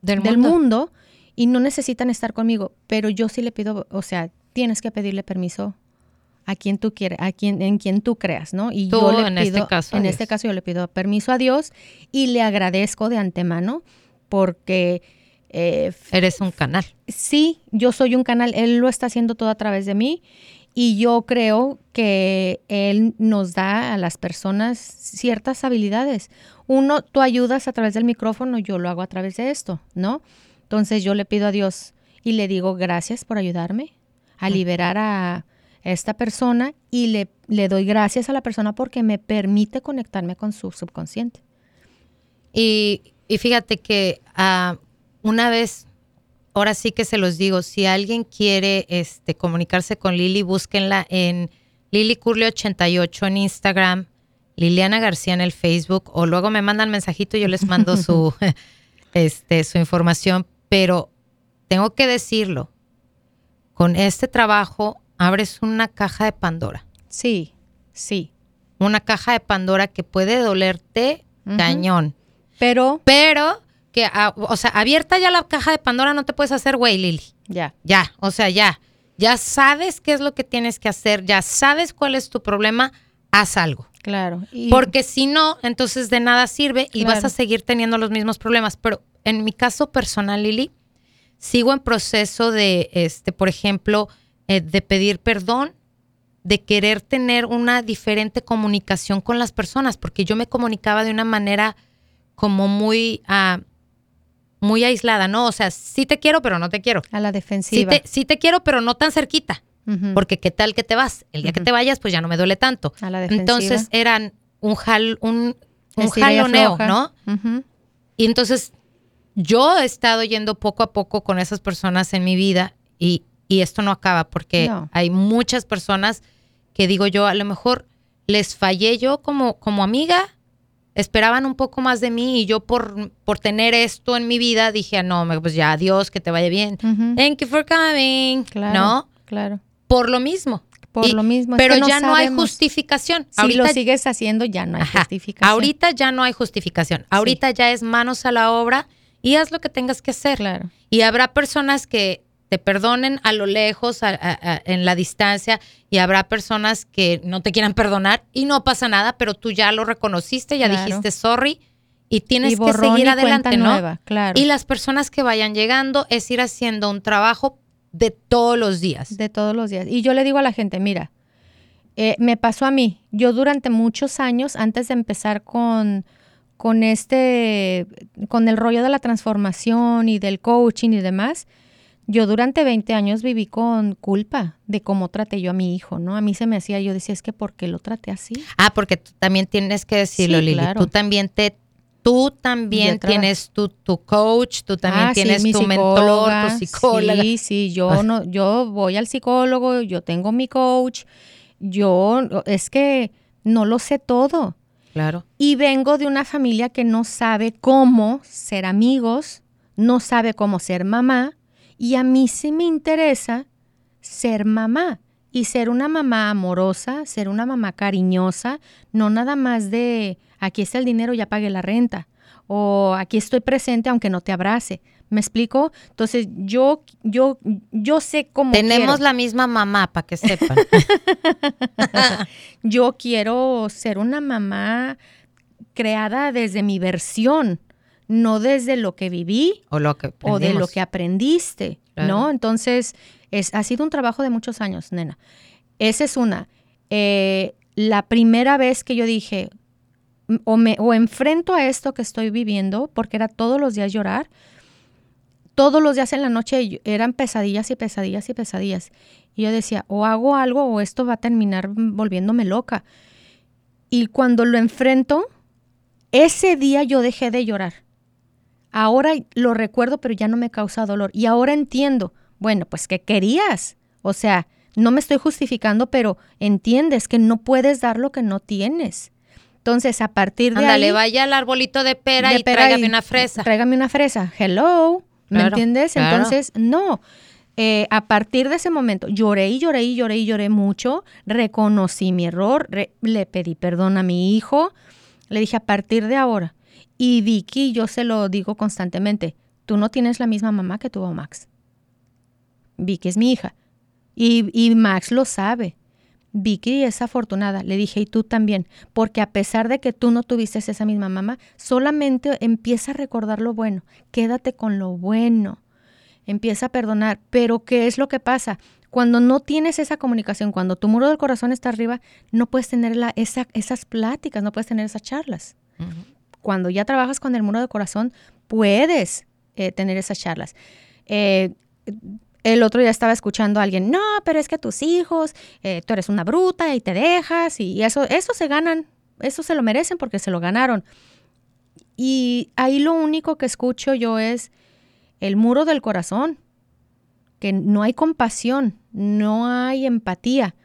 [SPEAKER 1] Del,
[SPEAKER 2] del
[SPEAKER 1] mundo.
[SPEAKER 2] mundo y no necesitan estar conmigo, pero yo sí le pido, o sea, tienes que pedirle permiso a quien tú quieras, a quien en quien tú creas, ¿no? Y
[SPEAKER 1] Tú,
[SPEAKER 2] yo le
[SPEAKER 1] en este caso,
[SPEAKER 2] en este caso yo le pido permiso a Dios y le agradezco de antemano porque eh,
[SPEAKER 1] Eres un canal.
[SPEAKER 2] sí, yo soy un canal, él lo está haciendo todo a través de mí y yo creo que él nos da a las personas ciertas habilidades. Uno, tú ayudas a través del micrófono, yo lo hago a través de esto, ¿no? Entonces yo le pido a Dios y le digo gracias por ayudarme a liberar a esta persona y le, le doy gracias a la persona porque me permite conectarme con su subconsciente.
[SPEAKER 1] Y, y fíjate que ah, una vez, ahora sí que se los digo, si alguien quiere este, comunicarse con Lili, búsquenla en Lili Curly 88 en Instagram, Liliana García en el Facebook, o luego me mandan mensajito y yo les mando su, *laughs* este, su información. Pero tengo que decirlo, con este trabajo abres una caja de Pandora.
[SPEAKER 2] Sí, sí.
[SPEAKER 1] Una caja de Pandora que puede dolerte cañón.
[SPEAKER 2] Pero
[SPEAKER 1] Pero que, o sea, abierta ya la caja de Pandora no te puedes hacer güey, Lili.
[SPEAKER 2] ya,
[SPEAKER 1] Ya, o sea, ya. Ya sabes qué es lo que tienes que hacer, ya sabes cuál es tu problema, haz algo.
[SPEAKER 2] claro. Y-
[SPEAKER 1] Porque si no, entonces de nada sirve y vas a seguir teniendo los mismos problemas. Pero en mi caso personal, Lili, sigo en proceso de, este, por ejemplo, eh, de pedir perdón, de querer tener una diferente comunicación con las personas, porque yo me comunicaba de una manera como muy, ah, muy aislada, ¿no? O sea, sí te quiero, pero no te quiero.
[SPEAKER 2] A la
[SPEAKER 1] Sí
[SPEAKER 2] defensiva.
[SPEAKER 1] te, sí te quiero, pero no tan cerquita. Porque qué tal que te vas. El día que te vayas, pues ya no me duele tanto.
[SPEAKER 2] A la defensiva.
[SPEAKER 1] Entonces eran un jal, un, un jaloneo. ¿no? Y entonces yo he estado yendo poco a poco con esas personas en mi vida y, y esto no acaba porque
[SPEAKER 2] No.
[SPEAKER 1] hay muchas personas que digo yo, a lo mejor les fallé yo como, como amiga, esperaban un poco más de mí y yo por, por tener esto en mi vida dije, "Ah, no, pues ya, adiós, que te vaya bien. Thank you for coming.
[SPEAKER 2] Claro.
[SPEAKER 1] ¿No?
[SPEAKER 2] Claro.
[SPEAKER 1] Por lo mismo.
[SPEAKER 2] Por
[SPEAKER 1] Y-
[SPEAKER 2] lo mismo. es
[SPEAKER 1] Pero
[SPEAKER 2] que
[SPEAKER 1] ya no hay justificación.
[SPEAKER 2] Si lo sigues haciendo, ya no hay
[SPEAKER 1] Ajá.
[SPEAKER 2] justificación.
[SPEAKER 1] Ahorita ya no hay justificación. Ahorita ya es manos a la obra y haz lo que tengas que hacer.
[SPEAKER 2] Claro.
[SPEAKER 1] Y habrá personas que te perdonen a lo lejos, a- a- a- en la distancia, y habrá personas que no te quieran perdonar y no pasa nada, pero tú ya lo reconociste, ya
[SPEAKER 2] Claro.
[SPEAKER 1] dijiste sorry y tienes
[SPEAKER 2] y
[SPEAKER 1] que seguir adelante, ¿no?
[SPEAKER 2] nueva, claro.
[SPEAKER 1] Y las personas que vayan llegando es ir haciendo un trabajo de todos los días.
[SPEAKER 2] De todos los días. Y yo le digo a la gente, mira, eh, me pasó a mí. Yo durante muchos años, antes de empezar con, con este, con el rollo de la transformación y del coaching y demás, yo durante 20 años viví con culpa de cómo traté yo a mi hijo, ¿no? A mí se me hacía, yo decía, es que ¿por qué lo traté así?
[SPEAKER 1] Ah, porque tú también tienes que decirlo,
[SPEAKER 2] Sí,
[SPEAKER 1] Lili.
[SPEAKER 2] claro.
[SPEAKER 1] Tú también te, tú también tienes tu, tu coach, tú también
[SPEAKER 2] Ah,
[SPEAKER 1] tienes tu mentor, tu psicóloga.
[SPEAKER 2] Sí, sí, yo no, yo voy al psicólogo, yo tengo mi coach, yo es que no lo sé todo.
[SPEAKER 1] Claro.
[SPEAKER 2] Y vengo de una familia que no sabe cómo ser amigos, no sabe cómo ser mamá, y a mí sí me interesa ser mamá y ser una mamá amorosa, ser una mamá cariñosa, no nada más de aquí está el dinero, ya pagué la renta, o aquí estoy presente aunque no te abrace. ¿Me explico? Entonces yo, yo, yo sé cómo
[SPEAKER 1] Tenemos
[SPEAKER 2] quiero.
[SPEAKER 1] la misma mamá, para que sepan. *laughs*
[SPEAKER 2] Yo quiero ser una mamá creada desde mi versión, no desde lo que viví
[SPEAKER 1] o lo que
[SPEAKER 2] o de lo que aprendiste,
[SPEAKER 1] Claro.
[SPEAKER 2] ¿no? Entonces, es, ha sido un trabajo de muchos años, nena. Esa es una. Eh, la primera vez que yo dije, o, me, o enfrento a esto que estoy viviendo, porque era todos los días llorar, todos los días en la noche eran pesadillas y pesadillas y pesadillas. Y yo decía, o hago algo o esto va a terminar volviéndome loca. Y cuando lo enfrento, ese día yo dejé de llorar. Ahora lo recuerdo, pero ya no me causa dolor. Y ahora entiendo, bueno, pues ¿qué querías? O sea, no me estoy justificando, pero entiendes que no puedes dar lo que no tienes. Entonces, a partir de
[SPEAKER 1] Ándale,
[SPEAKER 2] ahí...
[SPEAKER 1] vaya al arbolito de pera
[SPEAKER 2] de
[SPEAKER 1] y tráigame
[SPEAKER 2] y-
[SPEAKER 1] una fresa.
[SPEAKER 2] Tráigame una fresa. Hello. ¿Me
[SPEAKER 1] Claro,
[SPEAKER 2] entiendes?
[SPEAKER 1] claro.
[SPEAKER 2] Entonces, no. Eh, a partir de ese momento, lloré y lloré y lloré y lloré mucho. Reconocí mi error. re- le pedí perdón a mi hijo. Le dije, a partir de ahora. Y Vicky, yo se lo digo constantemente. Tú no tienes la misma mamá que tuvo Max. Vicky es mi hija. Y, y Max lo sabe. Vicky es afortunada, le dije, y tú también, porque a pesar de que tú no tuviste esa misma mamá, solamente empieza a recordar lo bueno, quédate con lo bueno, empieza a perdonar, pero ¿qué es lo que pasa? Cuando no tienes esa comunicación, cuando tu muro del corazón está arriba, no puedes tener esa, esas pláticas, no puedes tener esas charlas. Cuando ya trabajas con el muro del corazón, puedes eh, tener esas charlas. Eh, el otro día estaba escuchando a alguien, no, pero es que tus hijos, eh, tú eres una bruta y te dejas y eso, eso se ganan, eso se lo merecen porque se lo ganaron. Y ahí lo único que escucho yo es el muro del corazón, que no hay compasión, no hay empatía.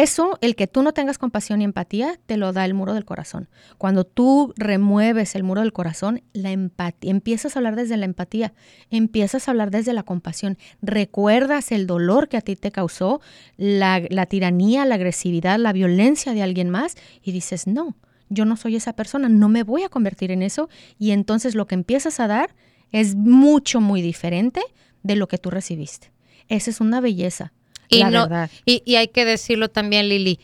[SPEAKER 2] Eso, el que tú no tengas compasión y empatía, te lo da el muro del corazón. Cuando tú remueves el muro del corazón, la empatía, empiezas a hablar desde la empatía, empiezas a hablar desde la compasión, recuerdas el dolor que a ti te causó, la, la tiranía, la agresividad, la violencia de alguien más y dices, no, yo no soy esa persona, no me voy a convertir en eso y entonces lo que empiezas a dar es mucho, muy diferente de lo que tú recibiste. Esa es una belleza.
[SPEAKER 1] Y,
[SPEAKER 2] la
[SPEAKER 1] no-
[SPEAKER 2] verdad.
[SPEAKER 1] y, y hay que decirlo también, Lili,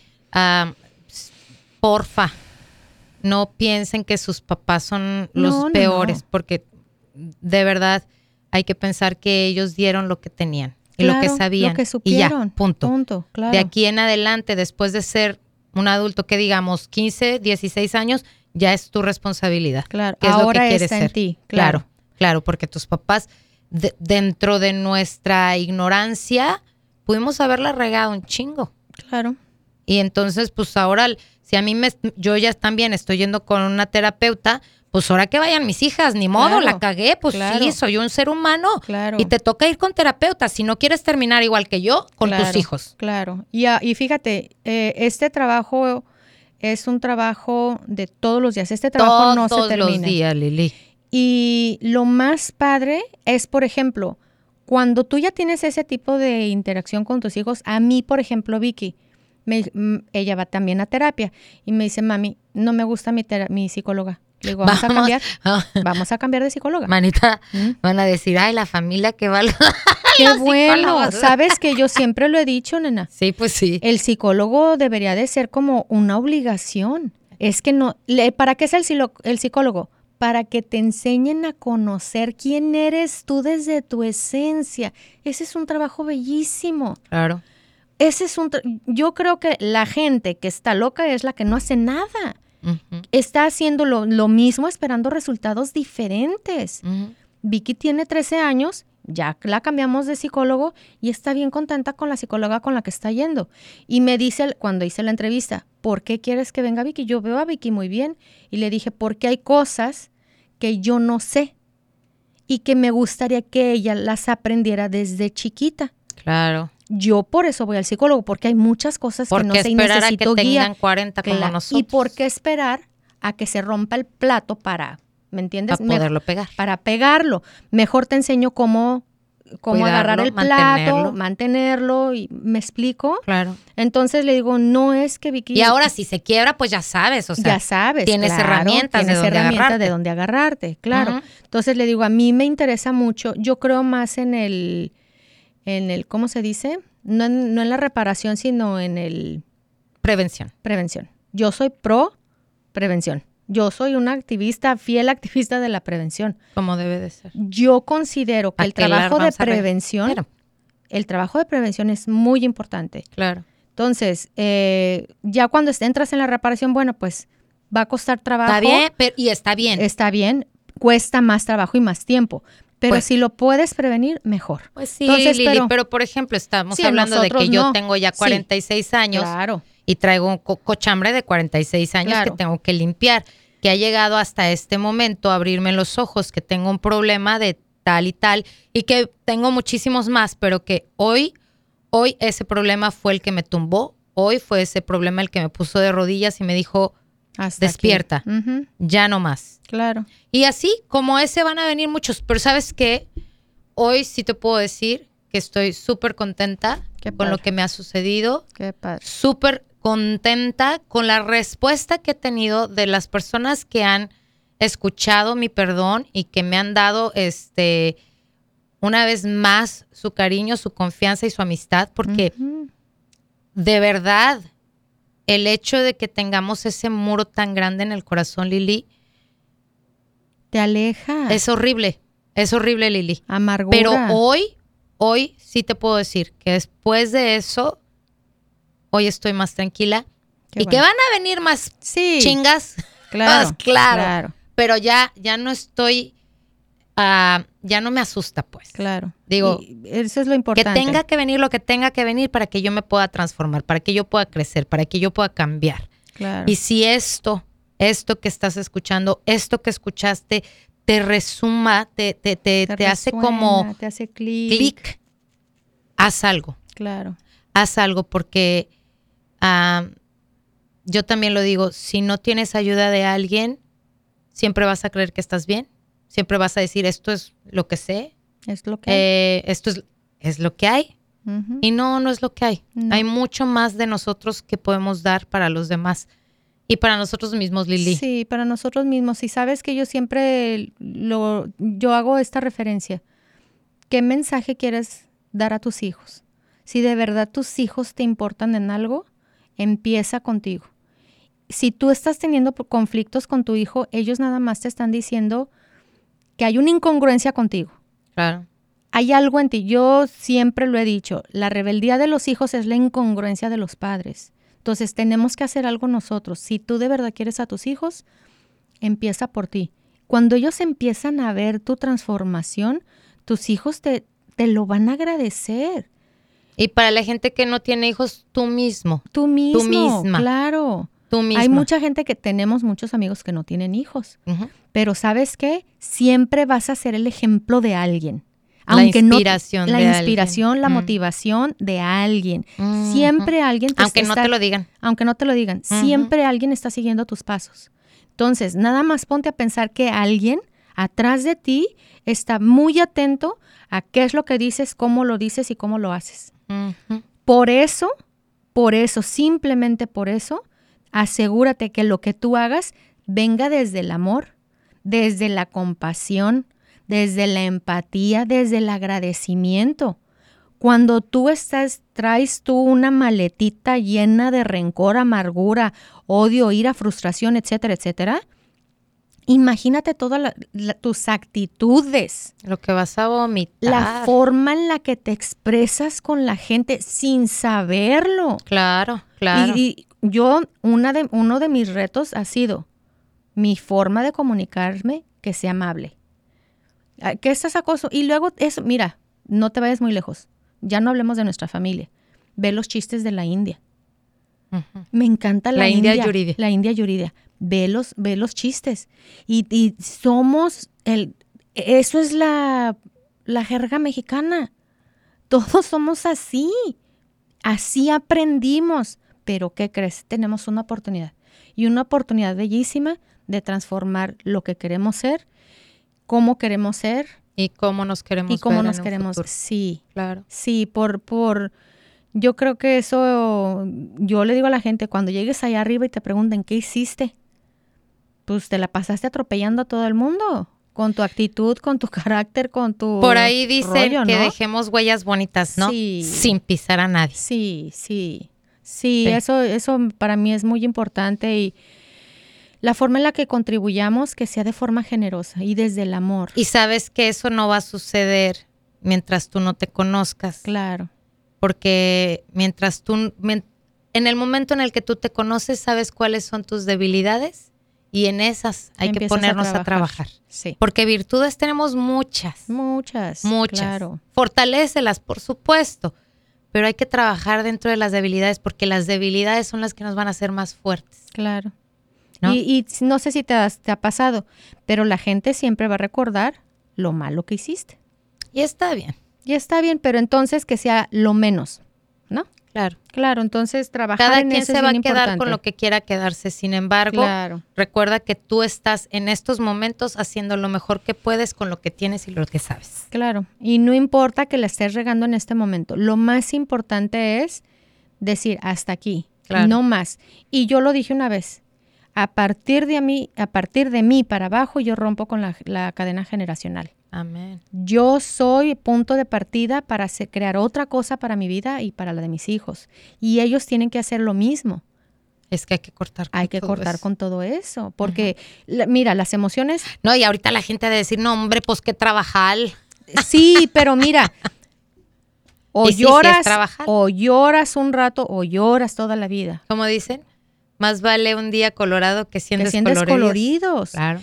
[SPEAKER 1] porfa, no piensen que sus papás son los
[SPEAKER 2] No,
[SPEAKER 1] peores,
[SPEAKER 2] no.
[SPEAKER 1] porque de verdad hay que pensar que ellos dieron lo que tenían y lo que sabían.
[SPEAKER 2] Lo que
[SPEAKER 1] y
[SPEAKER 2] supieron.
[SPEAKER 1] ya, punto.
[SPEAKER 2] Punto, claro.
[SPEAKER 1] De aquí en adelante, después de ser un adulto que digamos 15, 16 años, ya es tu responsabilidad.
[SPEAKER 2] Claro,
[SPEAKER 1] ¿Qué es lo que quieres
[SPEAKER 2] está en
[SPEAKER 1] ser?
[SPEAKER 2] ti.
[SPEAKER 1] Claro.
[SPEAKER 2] Claro.
[SPEAKER 1] claro, porque tus papás, dentro de nuestra ignorancia, pudimos haberla regado un chingo.
[SPEAKER 2] Claro.
[SPEAKER 1] Y entonces, pues ahora, si a mí me, yo ya también estoy yendo con una terapeuta, pues ahora que vayan mis hijas, ni modo, la cagué, pues sí, soy un ser humano.
[SPEAKER 2] Claro.
[SPEAKER 1] Y te toca ir con terapeuta. Si no quieres terminar igual que yo, con tus hijos.
[SPEAKER 2] Claro. Y, y fíjate, eh, este trabajo es un trabajo de todos los días. Este trabajo no se termina.
[SPEAKER 1] Todos los días, Lili.
[SPEAKER 2] Y lo más padre es, por ejemplo, cuando tú ya tienes ese tipo de interacción con tus hijos, a mí, por ejemplo, Vicky, mm, ella va también a terapia y me dice, mami, no me gusta mi, mi psicóloga. Le digo, vamos, a cambiar. *laughs* Vamos a cambiar de psicóloga.
[SPEAKER 1] Manita, ¿Mm? van a decir, ay, la familia que va *laughs*
[SPEAKER 2] Qué bueno. Sabes que yo *laughs* siempre lo he dicho, nena.
[SPEAKER 1] Sí, pues sí.
[SPEAKER 2] El psicólogo debería de ser como una obligación. Es que no, ¿para qué es el, el psicólogo? Para que te enseñen a conocer quién eres tú desde tu esencia. Ese es un trabajo bellísimo.
[SPEAKER 1] Claro.
[SPEAKER 2] Ese es un, yo creo que la gente que está loca es la que no hace nada. Está haciendo lo, mismo esperando resultados diferentes. Vicky tiene 13 años, ya la cambiamos de psicólogo y está bien contenta con la psicóloga con la que está yendo. Y me dice cuando hice la entrevista, ¿por qué quieres que venga Vicky? Yo veo a Vicky muy bien y le dije, porque hay cosas que yo no sé y que me gustaría que ella las aprendiera desde chiquita.
[SPEAKER 1] Claro.
[SPEAKER 2] Yo por eso voy al psicólogo, porque hay muchas cosas que no sé y necesito a que
[SPEAKER 1] Tengan 40 como nosotros.
[SPEAKER 2] ¿Y por qué esperar a que se rompa el plato para, ¿me entiendes?
[SPEAKER 1] Para poderlo pegar.
[SPEAKER 2] Para pegarlo. Mejor te enseño cómo cómo agarrar el plato, mantenerlo. y me explico.
[SPEAKER 1] Claro.
[SPEAKER 2] Entonces le digo, no es que Vicky.
[SPEAKER 1] Y ahora si se quiebra, pues ya sabes, o sea,
[SPEAKER 2] ya sabes,
[SPEAKER 1] tienes herramientas
[SPEAKER 2] tienes
[SPEAKER 1] de donde
[SPEAKER 2] herramientas
[SPEAKER 1] agarrarte.
[SPEAKER 2] de dónde agarrarte, claro. Entonces le digo, a mí me interesa mucho, yo creo más en el en el ¿cómo se dice? no en, no en la reparación, sino en el...
[SPEAKER 1] Prevención.
[SPEAKER 2] Prevención. Yo soy pro prevención. Yo soy una activista, fiel activista de la prevención.
[SPEAKER 1] Como debe de ser.
[SPEAKER 2] Yo considero que el trabajo de prevención, el trabajo de prevención es muy importante.
[SPEAKER 1] Claro.
[SPEAKER 2] Entonces, eh, ya cuando entras en la reparación, bueno, pues va a costar trabajo.
[SPEAKER 1] Está bien, y está bien.
[SPEAKER 2] Está bien, cuesta más trabajo y más tiempo. Pero pues si lo puedes prevenir, mejor.
[SPEAKER 1] Pues sí, Lili, pero, por ejemplo, estamos hablando de que yo tengo ya 46 años y traigo un cochambre de 46 años que tengo que limpiar, que ha llegado hasta este momento a abrirme los ojos, que tengo un problema de tal y tal y que tengo muchísimos más, pero que hoy, hoy ese problema fue el que me tumbó, hoy fue ese problema el que me puso de rodillas y me dijo, despierta, ya no más.
[SPEAKER 2] Claro.
[SPEAKER 1] Y así como ese van a venir muchos, pero sabes qué, hoy sí te puedo decir que estoy súper contenta con lo que me ha sucedido.
[SPEAKER 2] Qué padre.
[SPEAKER 1] Súper contenta con la respuesta que he tenido de las personas que han escuchado mi perdón y que me han dado este una vez más su cariño, su confianza y su amistad, porque de verdad el hecho de que tengamos ese muro tan grande en el corazón, Lili,
[SPEAKER 2] te aleja.
[SPEAKER 1] Es horrible, es horrible, Lili.
[SPEAKER 2] Amargura.
[SPEAKER 1] Pero hoy, hoy sí te puedo decir que después de eso, hoy estoy más tranquila y que van a venir más chingas.
[SPEAKER 2] Claro,
[SPEAKER 1] claro, Pero ya, ya no estoy, uh, ya no me asusta, pues.
[SPEAKER 2] Claro.
[SPEAKER 1] Digo,
[SPEAKER 2] eso es lo importante.
[SPEAKER 1] Que tenga que venir lo que tenga que venir para que yo me pueda transformar, para que yo pueda crecer, para que yo pueda cambiar.
[SPEAKER 2] Claro.
[SPEAKER 1] Y si esto esto que estás escuchando, esto que escuchaste, te resuma, te, te, te, te, hace como
[SPEAKER 2] te hace clic.
[SPEAKER 1] Haz algo.
[SPEAKER 2] Claro.
[SPEAKER 1] Haz algo porque ah, yo también lo digo, si no tienes ayuda de alguien, siempre vas a creer que estás bien, siempre vas a decir esto es lo que sé,
[SPEAKER 2] es lo que hay.
[SPEAKER 1] Eh, esto es, es, lo que hay. Y no, no es lo que hay. Hay mucho más de nosotros que podemos dar para los demás. Y para nosotros mismos, Lili.
[SPEAKER 2] Sí, para nosotros mismos. Y sabes que yo siempre lo, yo hago esta referencia. ¿Qué mensaje quieres dar a tus hijos? Si de verdad tus hijos te importan en algo, empieza contigo. Si tú estás teniendo conflictos con tu hijo, ellos nada más te están diciendo que hay una incongruencia contigo.
[SPEAKER 1] Claro.
[SPEAKER 2] Hay algo en ti. Yo siempre lo he dicho, la rebeldía de los hijos es la incongruencia de los padres. Entonces tenemos que hacer algo nosotros. Si tú de verdad quieres a tus hijos, empieza por ti. Cuando ellos empiezan a ver tu transformación, tus hijos te, te lo van a agradecer.
[SPEAKER 1] Y para la gente que no tiene hijos, tú mismo.
[SPEAKER 2] Tú mismo, claro.
[SPEAKER 1] Tú misma.
[SPEAKER 2] Hay mucha gente que tenemos muchos amigos que no tienen hijos, pero ¿sabes qué? Siempre vas a ser el ejemplo de alguien.
[SPEAKER 1] Aunque la inspiración.
[SPEAKER 2] No, la inspiración, la mm. motivación de alguien. Mm. Siempre alguien
[SPEAKER 1] te Aunque no te lo digan.
[SPEAKER 2] Aunque no te lo digan. Siempre alguien está siguiendo tus pasos. Entonces, nada más ponte a pensar que alguien atrás de ti está muy atento a qué es lo que dices, cómo lo dices y cómo lo haces. Por eso, por eso, simplemente por eso, asegúrate que lo que tú hagas venga desde el amor, desde la compasión, desde la empatía, desde el agradecimiento. Cuando tú estás, traes tú una maletita llena de rencor, amargura, odio, ira, frustración, etcétera, etcétera, imagínate todas tus actitudes.
[SPEAKER 1] Lo que vas a vomitar.
[SPEAKER 2] La forma en la que te expresas con la gente sin saberlo.
[SPEAKER 1] Claro, claro.
[SPEAKER 2] Y, yo, una de, uno de mis retos ha sido mi forma de comunicarme que sea amable. ¿Qué estás acoso? Y luego eso, mira, no te vayas muy lejos. Ya no hablemos de nuestra familia. Ve los chistes de la India. Me encanta la, India, India La India Yuridia. Ve los, ve los chistes. Y, y, somos el. Eso es la, la jerga mexicana. Todos somos así. Así aprendimos. Pero ¿qué crees? Tenemos una oportunidad. Y una oportunidad bellísima de transformar lo que queremos ser cómo queremos ser.
[SPEAKER 1] Y cómo nos queremos
[SPEAKER 2] Y cómo nos queremos. Sí.
[SPEAKER 1] Claro.
[SPEAKER 2] Sí, por, por, yo creo que eso, yo le digo a la gente, cuando llegues allá arriba y te pregunten, ¿qué hiciste? Pues te la pasaste atropellando a todo el mundo. Con tu actitud, con tu *laughs* carácter, con tu.
[SPEAKER 1] Por ahí dicen que dejemos huellas bonitas, ¿no? Sí. Sin pisar a nadie.
[SPEAKER 2] Sí, sí. Sí, Eso, eso para mí es muy importante y la forma en la que contribuyamos que sea de forma generosa y desde el amor.
[SPEAKER 1] Y sabes que eso no va a suceder mientras tú no te conozcas.
[SPEAKER 2] Claro.
[SPEAKER 1] Porque mientras tú, en el momento en el que tú te conoces, sabes cuáles son tus debilidades y en esas hay que ponernos a trabajar.
[SPEAKER 2] Sí.
[SPEAKER 1] Porque virtudes tenemos muchas.
[SPEAKER 2] Muchas.
[SPEAKER 1] Muchas. Claro. Fortalécelas, por supuesto. Pero hay que trabajar dentro de las debilidades porque las debilidades son las que nos van a hacer más fuertes.
[SPEAKER 2] Claro. Y, no sé si te, te ha pasado, pero la gente siempre va a recordar lo malo que hiciste.
[SPEAKER 1] Y está bien.
[SPEAKER 2] Y está bien, pero entonces que sea lo menos, ¿no?
[SPEAKER 1] Claro.
[SPEAKER 2] Claro, entonces trabajar
[SPEAKER 1] Cada
[SPEAKER 2] en
[SPEAKER 1] quien se va a quedar
[SPEAKER 2] importante.
[SPEAKER 1] con lo que quiera quedarse. Sin embargo,
[SPEAKER 2] Claro.
[SPEAKER 1] recuerda que tú estás en estos momentos haciendo lo mejor que puedes con lo que tienes y lo que sabes.
[SPEAKER 2] Claro, y no importa que la estés regando en este momento. Lo más importante es decir hasta aquí,
[SPEAKER 1] Claro.
[SPEAKER 2] no más. Y yo lo dije una vez. A partir de mí, a partir de mí para abajo, yo rompo con la, la cadena generacional.
[SPEAKER 1] Amén.
[SPEAKER 2] Yo soy punto de partida para hacer- crear otra cosa para mi vida y para la de mis hijos. Y ellos tienen que hacer lo mismo.
[SPEAKER 1] Es que hay que cortar. con
[SPEAKER 2] Hay que
[SPEAKER 1] todo
[SPEAKER 2] cortar
[SPEAKER 1] eso.
[SPEAKER 2] con todo eso. Porque, la- mira, las emociones,
[SPEAKER 1] No, y ahorita la gente ha de decir, no, hombre, pues que trabajar.
[SPEAKER 2] sí, *laughs* pero mira, o
[SPEAKER 1] es
[SPEAKER 2] lloras, o lloras un rato, o lloras toda la vida.
[SPEAKER 1] Como dicen, más vale un día colorado que 100
[SPEAKER 2] Que sientes
[SPEAKER 1] descoloridos.
[SPEAKER 2] coloridos.
[SPEAKER 1] Claro.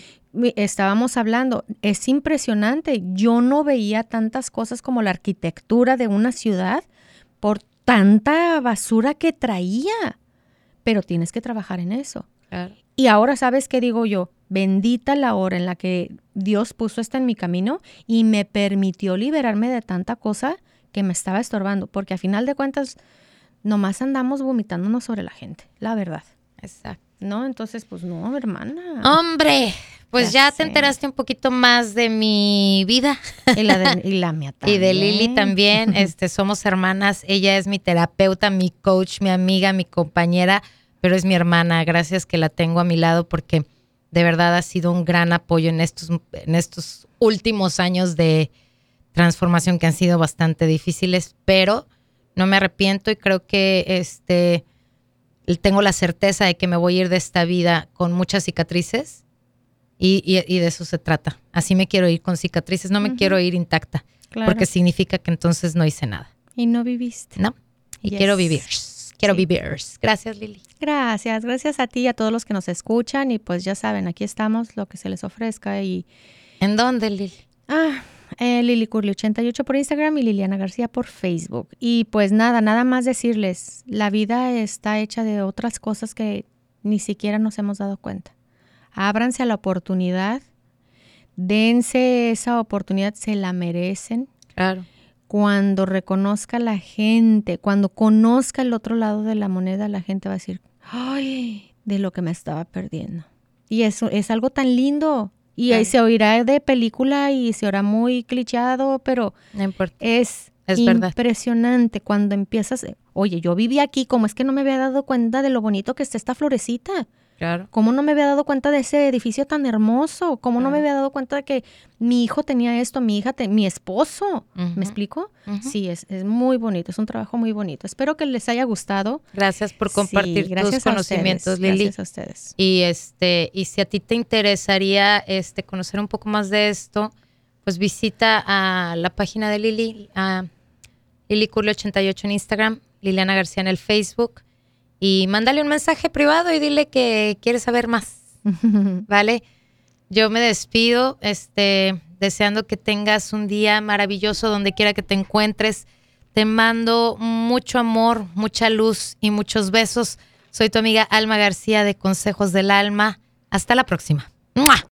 [SPEAKER 2] Estábamos hablando, es impresionante. Yo no veía tantas cosas como la arquitectura de una ciudad por tanta basura que traía. Pero tienes que trabajar en eso.
[SPEAKER 1] claro.
[SPEAKER 2] Y ahora, ¿sabes qué digo yo? Bendita la hora en la que Dios puso esto en mi camino y me permitió liberarme de tanta cosa que me estaba estorbando. Porque a final de cuentas, nomás andamos vomitándonos sobre la gente, la verdad.
[SPEAKER 1] Exacto.
[SPEAKER 2] ¿No? Entonces, pues no, hermana.
[SPEAKER 1] Hombre, pues
[SPEAKER 2] Ya
[SPEAKER 1] ya, te enteraste un poquito más de mi vida
[SPEAKER 2] Y la, de, y la *laughs* mía
[SPEAKER 1] y de. Lili también. Este, somos hermanas. Ella es mi terapeuta, mi coach, mi amiga, mi compañera, pero es mi hermana. Gracias que la tengo a mi lado porque de verdad ha sido un gran apoyo en estos, en estos últimos años de transformación que han sido bastante difíciles, pero no me arrepiento y creo que este tengo la certeza de que me voy a ir de esta vida con muchas cicatrices y, y- y de eso se trata. Así me quiero ir con cicatrices, no me quiero ir intacta,
[SPEAKER 2] Claro.
[SPEAKER 1] porque significa que entonces no hice nada,
[SPEAKER 2] Y no viviste.
[SPEAKER 1] ¿no? Y
[SPEAKER 2] Yes.
[SPEAKER 1] quiero vivir. Quiero sí. Gracias, Lili.
[SPEAKER 2] Gracias, gracias a ti y a todos los que nos escuchan. Y pues ya saben, aquí estamos, lo que se les ofrezca. y
[SPEAKER 1] ¿En dónde, Lili?
[SPEAKER 2] Ah, eh, Lili Curly 88 por Instagram y Liliana García por Facebook. Y pues nada, nada más decirles, la vida está hecha de otras cosas que ni siquiera nos hemos dado cuenta. Ábranse a la oportunidad, dense esa oportunidad, se la merecen.
[SPEAKER 1] Claro
[SPEAKER 2] cuando reconozca la gente, cuando conozca el otro lado de la moneda, la gente va a decir, ay, de lo que me estaba perdiendo. Y eso es algo tan lindo. Y ahí se oirá de película y se oirá muy clichado, pero es, es impresionante cuando empiezas, oye, yo viví aquí, como es que no me había dado cuenta de lo bonito que está esta florecita.
[SPEAKER 1] Claro.
[SPEAKER 2] ¿Cómo no me había dado cuenta de ese edificio tan hermoso? ¿Cómo no me había dado cuenta de que mi hijo tenía esto, mi hija, mi esposo? ¿Me explico? Sí, es, es, muy bonito, es un trabajo muy bonito. Espero que les haya gustado.
[SPEAKER 1] Gracias por compartir tus conocimientos, Lili.
[SPEAKER 2] Gracias a ustedes.
[SPEAKER 1] Y este, y si a ti te interesaría este conocer un poco más de esto, pues visita a la página de Lili, a Lili 88 en Instagram, Liliana García en el Facebook y mándale un mensaje privado y dile que quieres saber más. *laughs* ¿Vale? Yo me despido, este, deseando que tengas un día maravilloso donde quiera que te encuentres. Te mando mucho amor, mucha luz y muchos besos. Soy tu amiga Alma García de Consejos del Alma. Hasta la próxima.